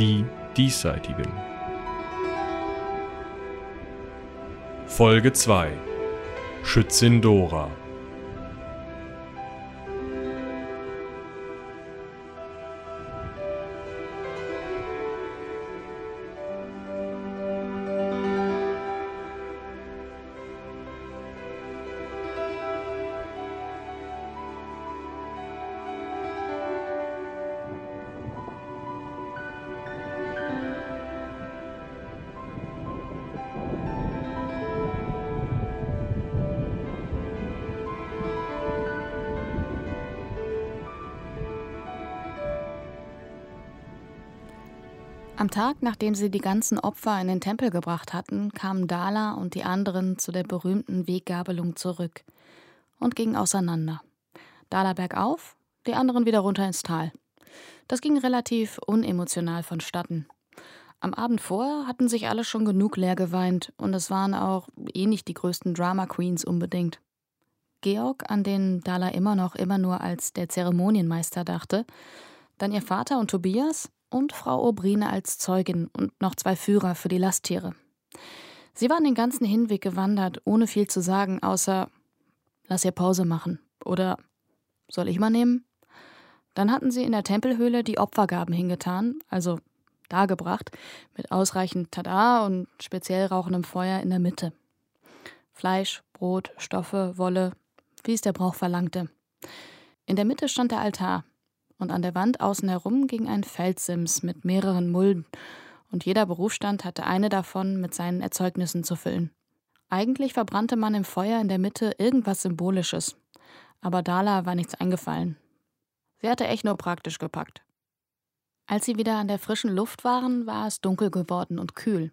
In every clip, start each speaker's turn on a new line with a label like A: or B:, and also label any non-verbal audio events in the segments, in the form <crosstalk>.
A: Die Diesseitigen. Folge 2 Schützin Dora
B: Am Tag, nachdem sie die ganzen Opfer in den Tempel gebracht hatten, kamen Dala und die anderen zu der berühmten Weggabelung zurück und gingen auseinander. Dala bergauf, die anderen wieder runter ins Tal. Das ging relativ unemotional vonstatten. Am Abend vorher hatten sich alle schon genug leer geweint und es waren auch eh nicht die größten Drama Queens unbedingt. Georg, an den Dala immer noch immer nur als der Zeremonienmeister dachte, dann ihr Vater und Tobias und Frau Obrine als Zeugin und noch zwei Führer für die Lasttiere. Sie waren den ganzen Hinweg gewandert, ohne viel zu sagen, außer Lass ihr Pause machen oder Soll ich mal nehmen? Dann hatten sie in der Tempelhöhle die Opfergaben hingetan, also dargebracht, mit ausreichend Tada und speziell rauchendem Feuer in der Mitte. Fleisch, Brot, Stoffe, Wolle, wie es der Brauch verlangte. In der Mitte stand der Altar, und an der Wand außen herum ging ein Feldsims mit mehreren Mulden, und jeder Berufsstand hatte eine davon mit seinen Erzeugnissen zu füllen. Eigentlich verbrannte man im Feuer in der Mitte irgendwas Symbolisches, aber Dala war nichts eingefallen. Sie hatte echt nur praktisch gepackt. Als sie wieder an der frischen Luft waren, war es dunkel geworden und kühl.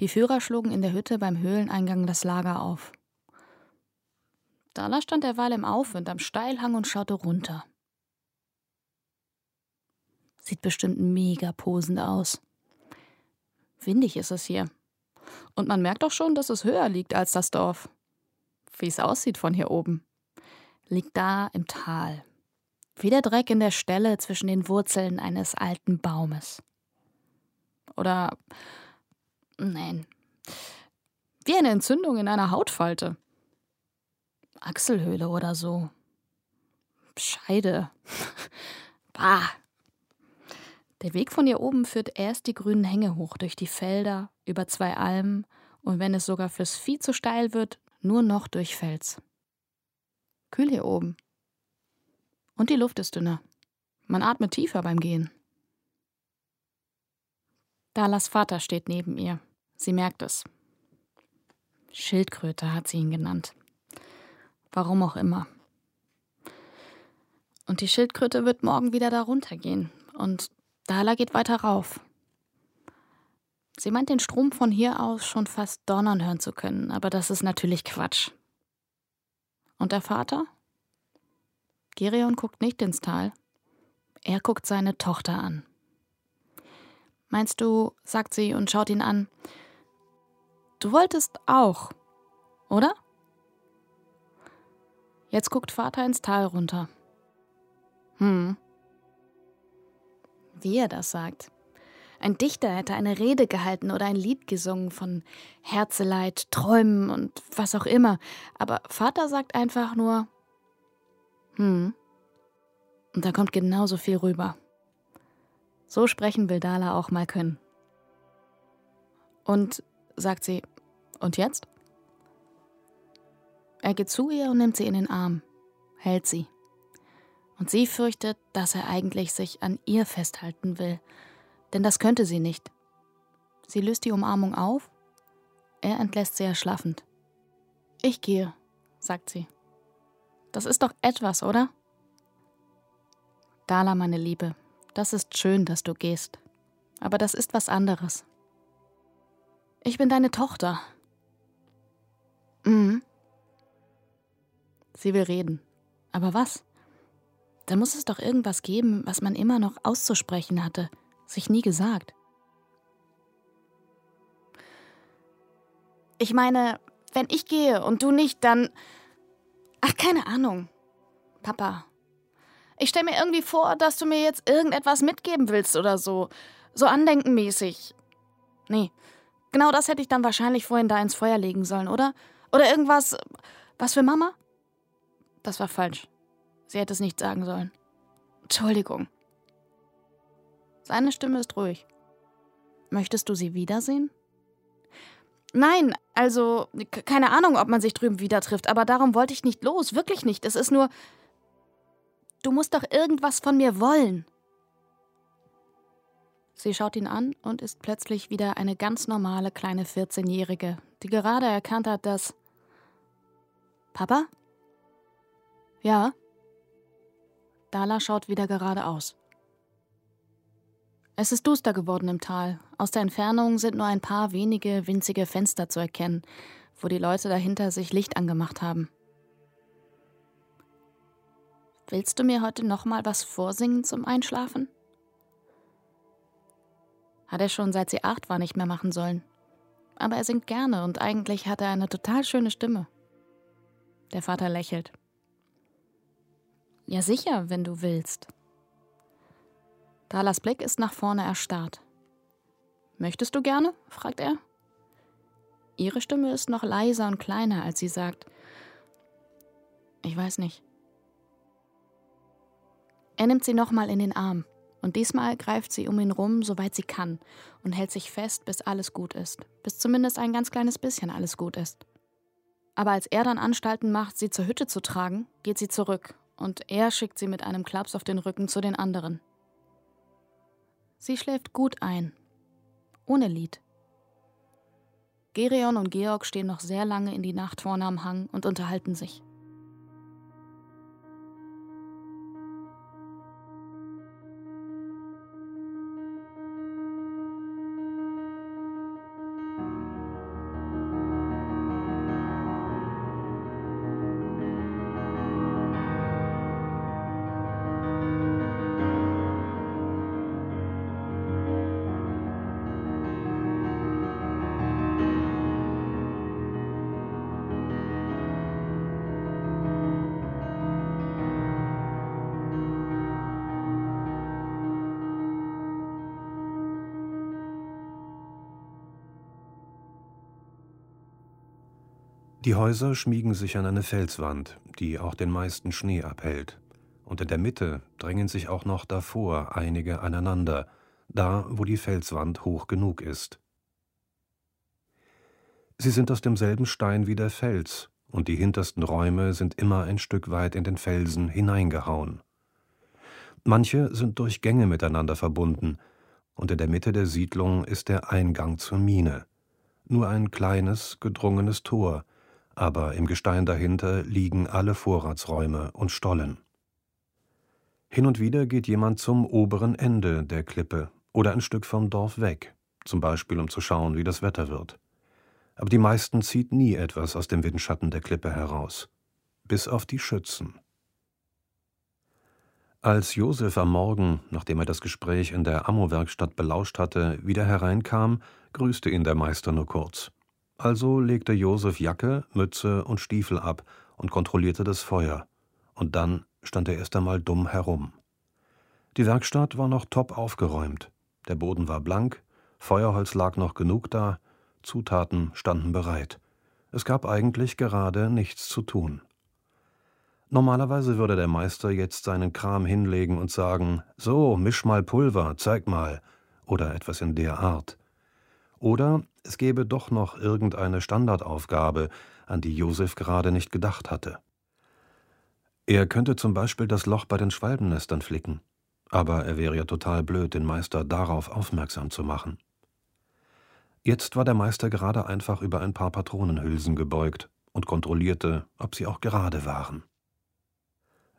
B: Die Führer schlugen in der Hütte beim Höhleneingang das Lager auf. Dala stand derweil im Aufwind am Steilhang und schaute runter. Sieht bestimmt mega posend aus. Windig ist es hier. Und man merkt auch schon, dass es höher liegt als das Dorf. Wie es aussieht von hier oben. Liegt da im Tal. Wie der Dreck in der Stelle zwischen den Wurzeln eines alten Baumes. Oder. Nein. Wie eine Entzündung in einer Hautfalte. Achselhöhle oder so. Scheide. <laughs> Bah. Der Weg von hier oben führt erst die grünen Hänge hoch durch die Felder, über zwei Almen und wenn es sogar fürs Vieh zu steil wird, nur noch durch Fels. Kühl hier oben. Und die Luft ist dünner. Man atmet tiefer beim Gehen. Dalas Vater steht neben ihr. Sie merkt es. Schildkröte hat sie ihn genannt. Warum auch immer. Und die Schildkröte wird morgen wieder darunter gehen. Und Dala geht weiter rauf. Sie meint den Strom von hier aus schon fast donnern hören zu können, aber das ist natürlich Quatsch. Und der Vater? Gerion guckt nicht ins Tal. Er guckt seine Tochter an. Meinst du, sagt sie und schaut ihn an, du wolltest auch, oder? Jetzt guckt Vater ins Tal runter. Hm, wie er das sagt. Ein Dichter hätte eine Rede gehalten oder ein Lied gesungen von Herzeleid, Träumen und was auch immer. Aber Vater sagt einfach nur, hm. Und da kommt genauso viel rüber. So sprechen will Dala auch mal können. Und sagt sie, und jetzt? Er geht zu ihr und nimmt sie in den Arm, hält sie. Und sie fürchtet, dass er eigentlich sich an ihr festhalten will, denn das könnte sie nicht. Sie löst die Umarmung auf, er entlässt sie erschlaffend. Ich gehe, sagt sie. Das ist doch etwas, oder? Dala, meine Liebe, das ist schön, dass du gehst. Aber das ist was anderes. Ich bin deine Tochter. Mhm. Sie will reden. Aber was? Da muss es doch irgendwas geben, was man immer noch auszusprechen hatte, sich nie gesagt. Ich meine, wenn ich gehe und du nicht, dann. Ach, keine Ahnung. Papa. Ich stelle mir irgendwie vor, dass du mir jetzt irgendetwas mitgeben willst oder so. So andenkenmäßig. Nee, genau das hätte ich dann wahrscheinlich vorhin da ins Feuer legen sollen, oder? Oder irgendwas. Was für Mama? Das war falsch. Sie hätte es nicht sagen sollen. Entschuldigung. Seine Stimme ist ruhig. Möchtest du sie wiedersehen? Nein, also keine Ahnung, ob man sich drüben wieder trifft, aber darum wollte ich nicht los, wirklich nicht. Es ist nur. Du musst doch irgendwas von mir wollen. Sie schaut ihn an und ist plötzlich wieder eine ganz normale kleine 14-Jährige, die gerade erkannt hat, dass. Papa? Ja. Dala schaut wieder geradeaus. Es ist duster geworden im Tal. Aus der Entfernung sind nur ein paar wenige winzige Fenster zu erkennen, wo die Leute dahinter sich Licht angemacht haben. Willst du mir heute noch mal was vorsingen zum Einschlafen? Hat er schon seit sie acht war nicht mehr machen sollen. Aber er singt gerne und eigentlich hat er eine total schöne Stimme. Der Vater lächelt. Ja sicher, wenn du willst. Dalas Blick ist nach vorne erstarrt. Möchtest du gerne? fragt er. Ihre Stimme ist noch leiser und kleiner, als sie sagt. Ich weiß nicht. Er nimmt sie nochmal in den Arm und diesmal greift sie um ihn rum, soweit sie kann, und hält sich fest, bis alles gut ist, bis zumindest ein ganz kleines bisschen alles gut ist. Aber als er dann Anstalten macht, sie zur Hütte zu tragen, geht sie zurück und er schickt sie mit einem Klaps auf den Rücken zu den anderen. Sie schläft gut ein. Ohne Lied. Gerion und Georg stehen noch sehr lange in die Nacht vorne am Hang und unterhalten sich.
C: Die Häuser schmiegen sich an eine Felswand, die auch den meisten Schnee abhält. Und in der Mitte drängen sich auch noch davor einige aneinander, da wo die Felswand hoch genug ist. Sie sind aus demselben Stein wie der Fels, und die hintersten Räume sind immer ein Stück weit in den Felsen hineingehauen. Manche sind durch Gänge miteinander verbunden, und in der Mitte der Siedlung ist der Eingang zur Mine. Nur ein kleines, gedrungenes Tor, aber im Gestein dahinter liegen alle Vorratsräume und Stollen. Hin und wieder geht jemand zum oberen Ende der Klippe oder ein Stück vom Dorf weg, zum Beispiel um zu schauen, wie das Wetter wird. Aber die meisten zieht nie etwas aus dem Windschatten der Klippe heraus, bis auf die Schützen. Als Josef am Morgen, nachdem er das Gespräch in der Ammo-Werkstatt belauscht hatte, wieder hereinkam, grüßte ihn der Meister nur kurz. Also legte Josef Jacke, Mütze und Stiefel ab und kontrollierte das Feuer. Und dann stand er erst einmal dumm herum. Die Werkstatt war noch top aufgeräumt. Der Boden war blank, Feuerholz lag noch genug da, Zutaten standen bereit. Es gab eigentlich gerade nichts zu tun. Normalerweise würde der Meister jetzt seinen Kram hinlegen und sagen: So, misch mal Pulver, zeig mal, oder etwas in der Art. Oder es gäbe doch noch irgendeine Standardaufgabe, an die Josef gerade nicht gedacht hatte. Er könnte zum Beispiel das Loch bei den Schwalbennestern flicken, aber er wäre ja total blöd, den Meister darauf aufmerksam zu machen. Jetzt war der Meister gerade einfach über ein paar Patronenhülsen gebeugt und kontrollierte, ob sie auch gerade waren.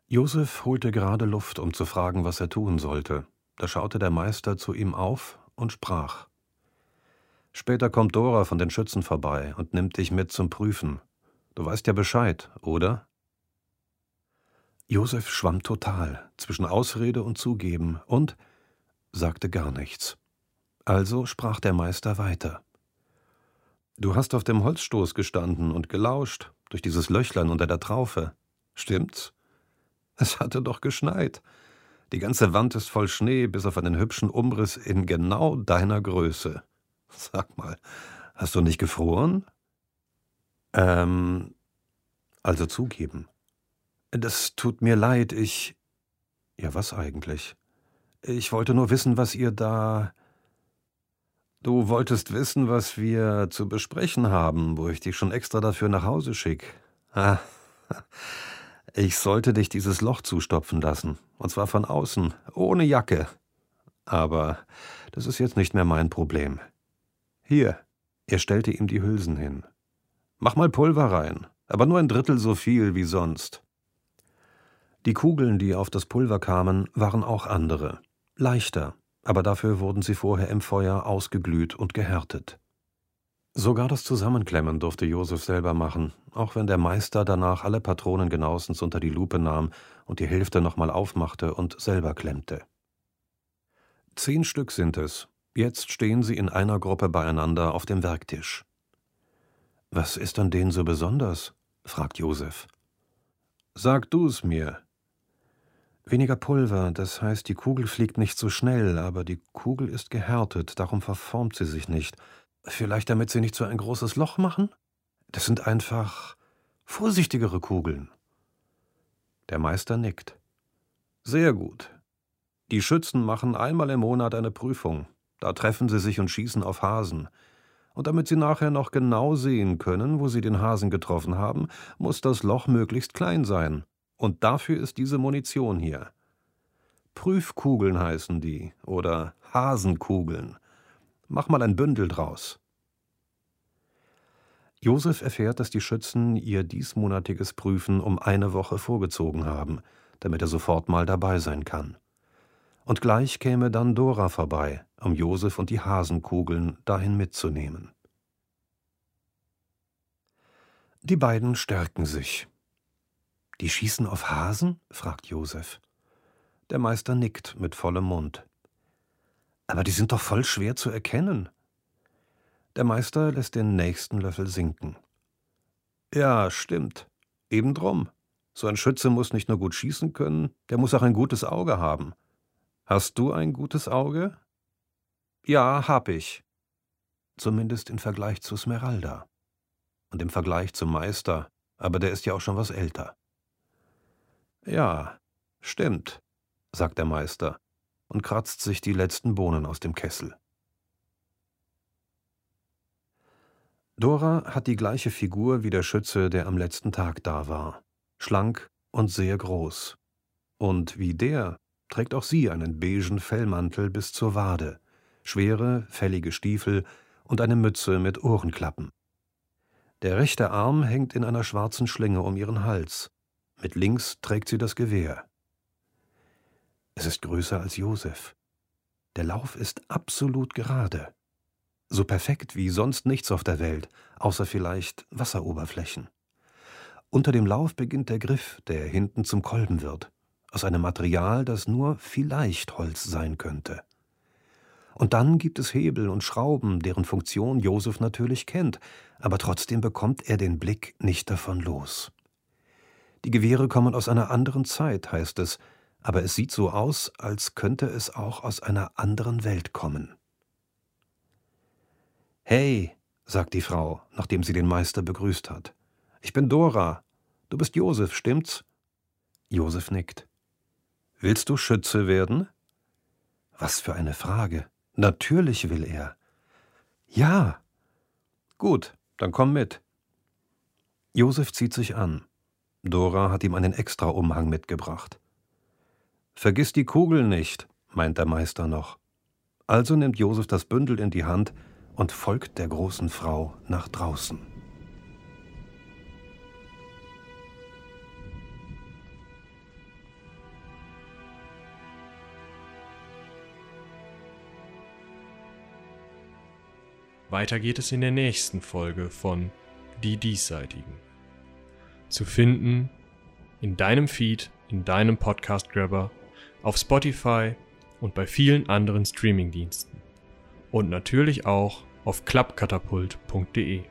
C: Josef holte gerade Luft, um zu fragen, was er tun sollte. Da schaute der Meister zu ihm auf und sprach Später kommt Dora von den Schützen vorbei und nimmt dich mit zum Prüfen. Du weißt ja Bescheid, oder? Josef schwamm total zwischen Ausrede und Zugeben und sagte gar nichts. Also sprach der Meister weiter. Du hast auf dem Holzstoß gestanden und gelauscht, durch dieses Löchlein unter der Traufe. Stimmt's? Es hatte doch geschneit. Die ganze Wand ist voll Schnee, bis auf einen hübschen Umriss in genau deiner Größe. <laughs> Sag mal, hast du nicht gefroren? Ähm, also zugeben. Das tut mir leid, ich. Ja, was eigentlich? Ich wollte nur wissen, was ihr da. Du wolltest wissen, was wir zu besprechen haben, wo ich dich schon extra dafür nach Hause schick. Ah, <laughs> ich sollte dich dieses Loch zustopfen lassen, und zwar von außen, ohne Jacke. Aber das ist jetzt nicht mehr mein Problem. Hier, er stellte ihm die Hülsen hin. Mach mal Pulver rein, aber nur ein Drittel so viel wie sonst. Die Kugeln, die auf das Pulver kamen, waren auch andere, leichter, aber dafür wurden sie vorher im Feuer ausgeglüht und gehärtet. Sogar das Zusammenklemmen durfte Josef selber machen, auch wenn der Meister danach alle Patronen genauestens unter die Lupe nahm und die Hälfte nochmal aufmachte und selber klemmte. Zehn Stück sind es. Jetzt stehen sie in einer Gruppe beieinander auf dem Werktisch. Was ist an denen so besonders? fragt Josef. Sag du's mir. Weniger Pulver, das heißt, die Kugel fliegt nicht so schnell, aber die Kugel ist gehärtet, darum verformt sie sich nicht. Vielleicht damit sie nicht so ein großes Loch machen? Das sind einfach vorsichtigere Kugeln. Der Meister nickt. Sehr gut. Die Schützen machen einmal im Monat eine Prüfung. Da treffen sie sich und schießen auf Hasen. Und damit sie nachher noch genau sehen können, wo sie den Hasen getroffen haben, muss das Loch möglichst klein sein. Und dafür ist diese Munition hier. Prüfkugeln heißen die oder Hasenkugeln. Mach mal ein Bündel draus. Josef erfährt, dass die Schützen ihr diesmonatiges Prüfen um eine Woche vorgezogen haben, damit er sofort mal dabei sein kann. Und gleich käme dann Dora vorbei, um Josef und die Hasenkugeln dahin mitzunehmen. Die beiden stärken sich. Die schießen auf Hasen? fragt Josef. Der Meister nickt mit vollem Mund. Aber die sind doch voll schwer zu erkennen. Der Meister lässt den nächsten Löffel sinken. Ja, stimmt. Eben drum. So ein Schütze muss nicht nur gut schießen können, der muss auch ein gutes Auge haben. Hast du ein gutes Auge? Ja, hab ich. Zumindest im Vergleich zu Smeralda. Und im Vergleich zum Meister, aber der ist ja auch schon was älter. Ja, stimmt, sagt der Meister und kratzt sich die letzten Bohnen aus dem Kessel. Dora hat die gleiche Figur wie der Schütze, der am letzten Tag da war. Schlank und sehr groß. Und wie der trägt auch sie einen beigen Fellmantel bis zur Wade, schwere, fällige Stiefel und eine Mütze mit Ohrenklappen. Der rechte Arm hängt in einer schwarzen Schlinge um ihren Hals. Mit links trägt sie das Gewehr. Es ist größer als Josef. Der Lauf ist absolut gerade. So perfekt wie sonst nichts auf der Welt, außer vielleicht Wasseroberflächen. Unter dem Lauf beginnt der Griff, der hinten zum Kolben wird, aus einem Material, das nur vielleicht Holz sein könnte. Und dann gibt es Hebel und Schrauben, deren Funktion Josef natürlich kennt, aber trotzdem bekommt er den Blick nicht davon los. Die Gewehre kommen aus einer anderen Zeit, heißt es, aber es sieht so aus, als könnte es auch aus einer anderen Welt kommen. Hey, sagt die Frau, nachdem sie den Meister begrüßt hat. Ich bin Dora. Du bist Josef, stimmt's? Josef nickt. Willst du Schütze werden? Was für eine Frage. Natürlich will er. Ja. Gut, dann komm mit. Josef zieht sich an. Dora hat ihm einen Extraumhang mitgebracht. Vergiss die Kugel nicht, meint der Meister noch. Also nimmt Josef das Bündel in die Hand und folgt der großen Frau nach draußen.
A: Weiter geht es in der nächsten Folge von Die Diesseitigen. Zu finden in deinem Feed, in deinem Podcast-Grabber auf Spotify und bei vielen anderen Streamingdiensten. Und natürlich auch auf klappkatapult.de.